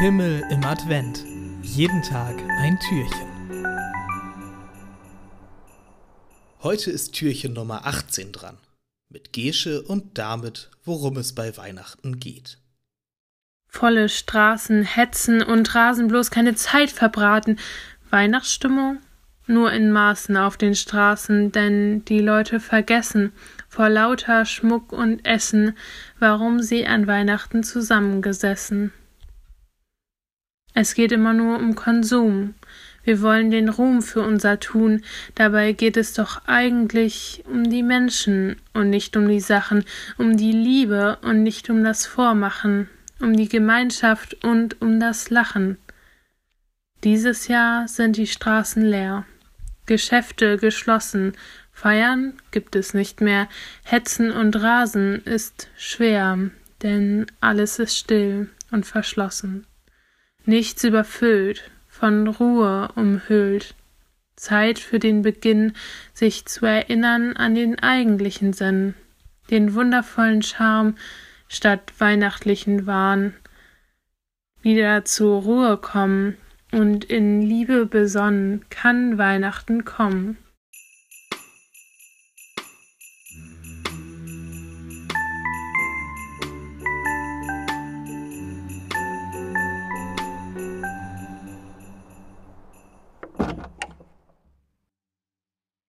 Himmel im Advent. Jeden Tag ein Türchen. Heute ist Türchen Nummer 18 dran. Mit Gesche und damit, worum es bei Weihnachten geht. Volle Straßen, Hetzen und Rasen bloß keine Zeit verbraten. Weihnachtsstimmung? Nur in Maßen auf den Straßen, denn die Leute vergessen vor lauter Schmuck und Essen, warum sie an Weihnachten zusammengesessen. Es geht immer nur um Konsum. Wir wollen den Ruhm für unser Tun, dabei geht es doch eigentlich um die Menschen und nicht um die Sachen, um die Liebe und nicht um das Vormachen, um die Gemeinschaft und um das Lachen. Dieses Jahr sind die Straßen leer, Geschäfte geschlossen, Feiern gibt es nicht mehr, Hetzen und Rasen ist schwer, denn alles ist still und verschlossen nichts überfüllt, von Ruhe umhüllt. Zeit für den Beginn, sich zu erinnern an den eigentlichen Sinn, den wundervollen Charme statt weihnachtlichen Wahn. Wieder zur Ruhe kommen und in Liebe besonnen kann Weihnachten kommen.